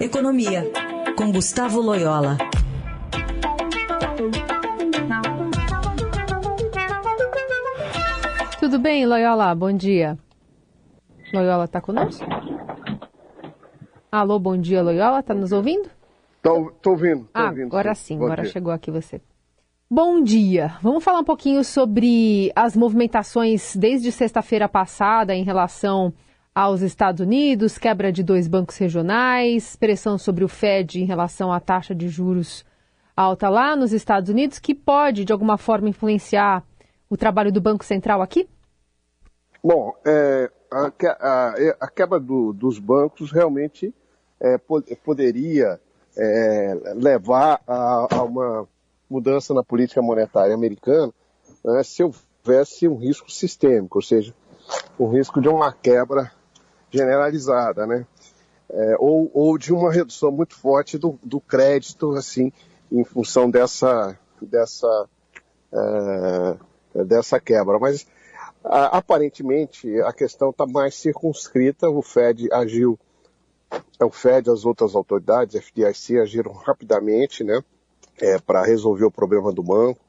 Economia, com Gustavo Loyola. Tudo bem, Loyola? Bom dia. Loyola está conosco? Alô, bom dia, Loyola. Está nos ouvindo? Estou ouvindo. Tô ah, ouvindo, agora sim, Bom agora dia. chegou aqui você. Bom dia. Vamos falar um pouquinho sobre as movimentações desde sexta-feira passada em relação aos Estados Unidos, quebra de dois bancos regionais, pressão sobre o Fed em relação à taxa de juros alta lá nos Estados Unidos, que pode, de alguma forma, influenciar o trabalho do Banco Central aqui? Bom, é, a, a- a quebra do- dos bancos realmente é, po- poderia é, levar a, a uma mudança na política monetária americana né, se houvesse um risco sistêmico, ou seja, um risco de uma quebra generalizada, né? É, ou, ou de uma redução muito forte do, do crédito, assim, em função dessa, dessa, é, dessa quebra. Mas ah, aparentemente a questão está mais circunscrita. O Fed agiu, o Fed as outras autoridades, FDIC, agiram rapidamente, né, para resolver o problema do banco.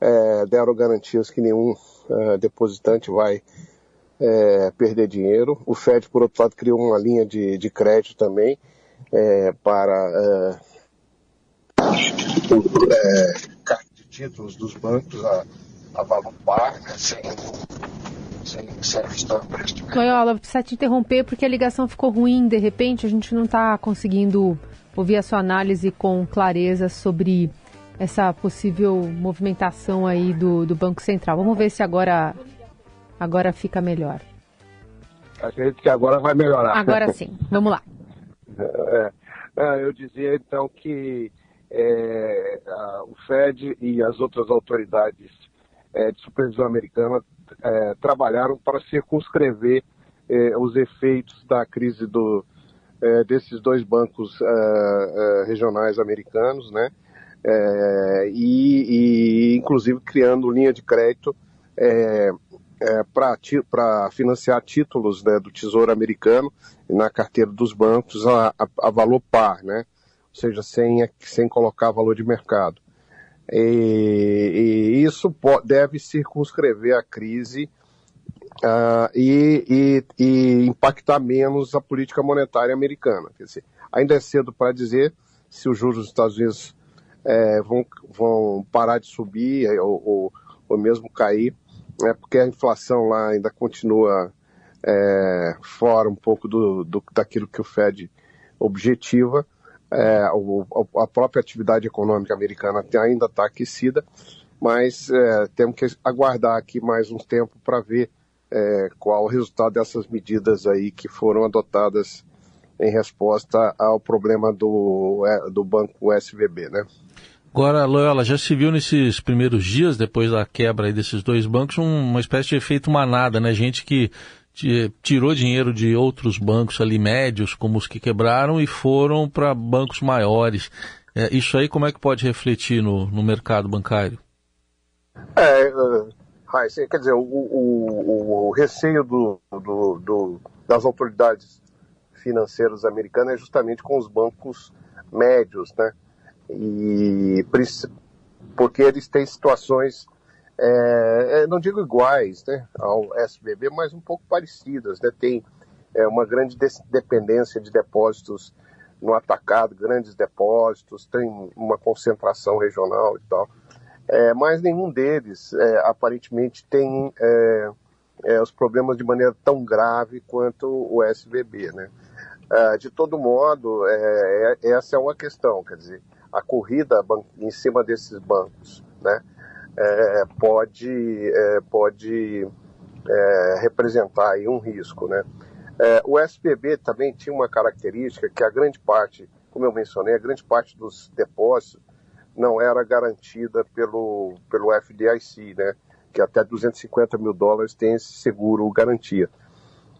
É, deram garantias que nenhum eh, depositante vai eh, perder dinheiro. O Fed, por outro lado, criou uma linha de, de crédito também eh, para eh, carta de títulos dos bancos a, a valor par, sem, sem, sem questão de empréstimo. Loyola, precisa te interromper porque a ligação ficou ruim, de repente a gente não está conseguindo ouvir a sua análise com clareza sobre essa possível movimentação aí do, do Banco Central. Vamos ver se agora, agora fica melhor. Acredito que agora vai melhorar. Agora sim, vamos lá. É, é, eu dizia então que é, a- o Fed e as outras autoridades é, de supervisão americana é, trabalharam para circunscrever é, os efeitos da crise do, desses dois bancos regionais americanos, né? E, e, inclusive criando linha de crédito é, é, para financiar títulos né, do Tesouro Americano na carteira dos bancos a, a, a valor par, né? ou seja, sem, sem colocar valor de mercado. E, e isso deve circunscrever a crise ah, e, e- e impactar menos a política monetária americana. Quer dizer, ainda é cedo para dizer se os juros dos Estados Unidos eh, vão, vão parar de subir ou, ou, ou mesmo cair, né, porque a inflação lá ainda continua eh, fora um pouco do, do, daquilo que o Fed objetiva. É, a própria atividade econômica americana ainda está aquecida, mas é, temos que aguardar aqui mais um tempo para ver é, qual o resultado dessas medidas aí que foram adotadas em resposta ao problema do, é, do banco SVB, né? Agora, Loyola, já se viu nesses primeiros dias, depois da quebra desses dois bancos, um- uma espécie de efeito manada, né? Gente que ti- tirou dinheiro de outros bancos ali médios, como os que quebraram, e foram para bancos maiores. É, isso aí como é que pode refletir no, no mercado bancário? É, uh, quer dizer, o, o- o receio do- do- do- das autoridades financeiras americanas é justamente com os bancos médios, né? E porque eles têm situações, é, é, não digo iguais, né, ao SBB, mas um pouco parecidas, né? Tem é, uma grande dependência de depósitos no atacado, grandes depósitos, tem uma concentração regional e tal. É, mas nenhum deles é, aparentemente tem é, os problemas de maneira tão grave quanto o SVB, né? Ah, de todo modo, essa é uma questão, quer dizer, a corrida em cima desses bancos, né? é, pode é, pode é, representar aí um risco, né? É, o SPB também tinha uma característica que a grande parte, como eu mencionei, a grande parte dos depósitos não era garantida pelo, pelo FDIC, né? Que até 250 mil dólares tem esse seguro garantia.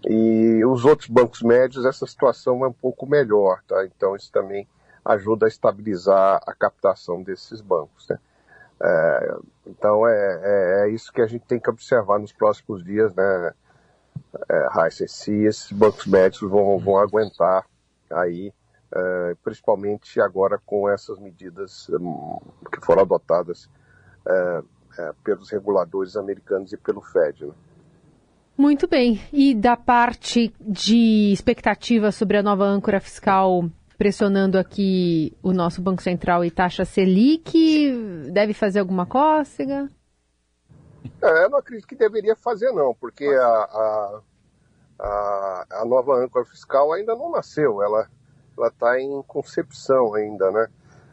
E os outros bancos médios, essa situação é um pouco melhor, tá? Então isso também ajuda a estabilizar a captação desses bancos, né? É, então é, é, é isso que a gente tem que observar nos próximos dias, né, é, se esses bancos médicos vão, vão aguentar aí é, principalmente agora com essas medidas um, que foram adotadas é, é, pelos reguladores americanos e pelo Fed. Né? Muito bem. E da parte de expectativa sobre a nova âncora fiscal pressionando aqui o nosso Banco Central e taxa Selic, deve fazer alguma cócega? É, eu não acredito que deveria fazer, não, porque a, a, a, a nova âncora fiscal ainda não nasceu, ela está em concepção ainda, né?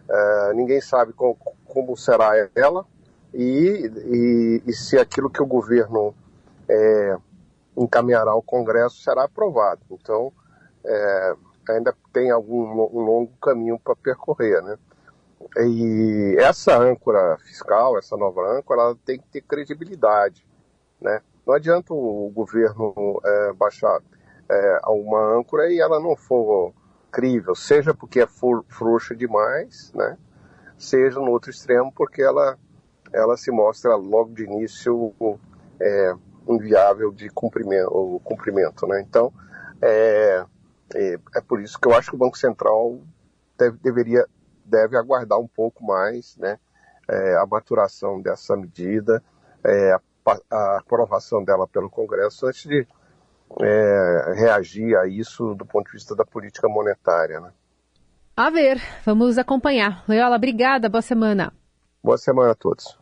É, ninguém sabe com, como será ela e, e, e, se aquilo que o governo é, encaminhará ao Congresso será aprovado. Então, é, ainda tem algum um longo caminho para percorrer, né? E essa âncora fiscal, essa nova âncora, ela tem que ter credibilidade, né? Não adianta o governo é, baixar é, uma âncora e ela não for crível, seja porque é frouxa demais, né? Seja no outro extremo porque ela ela se mostra logo de início é, inviável de cumprimento, cumprimento, né? Então é, é, é, por isso que eu acho que o Banco Central deve, deveria deve aguardar um pouco mais, né? É, a maturação dessa medida, é, a, a, aprovação dela pelo Congresso antes de é, reagir a isso do ponto de vista da política monetária, né? A ver, vamos acompanhar. Leola, obrigada, boa semana. Boa semana a todos.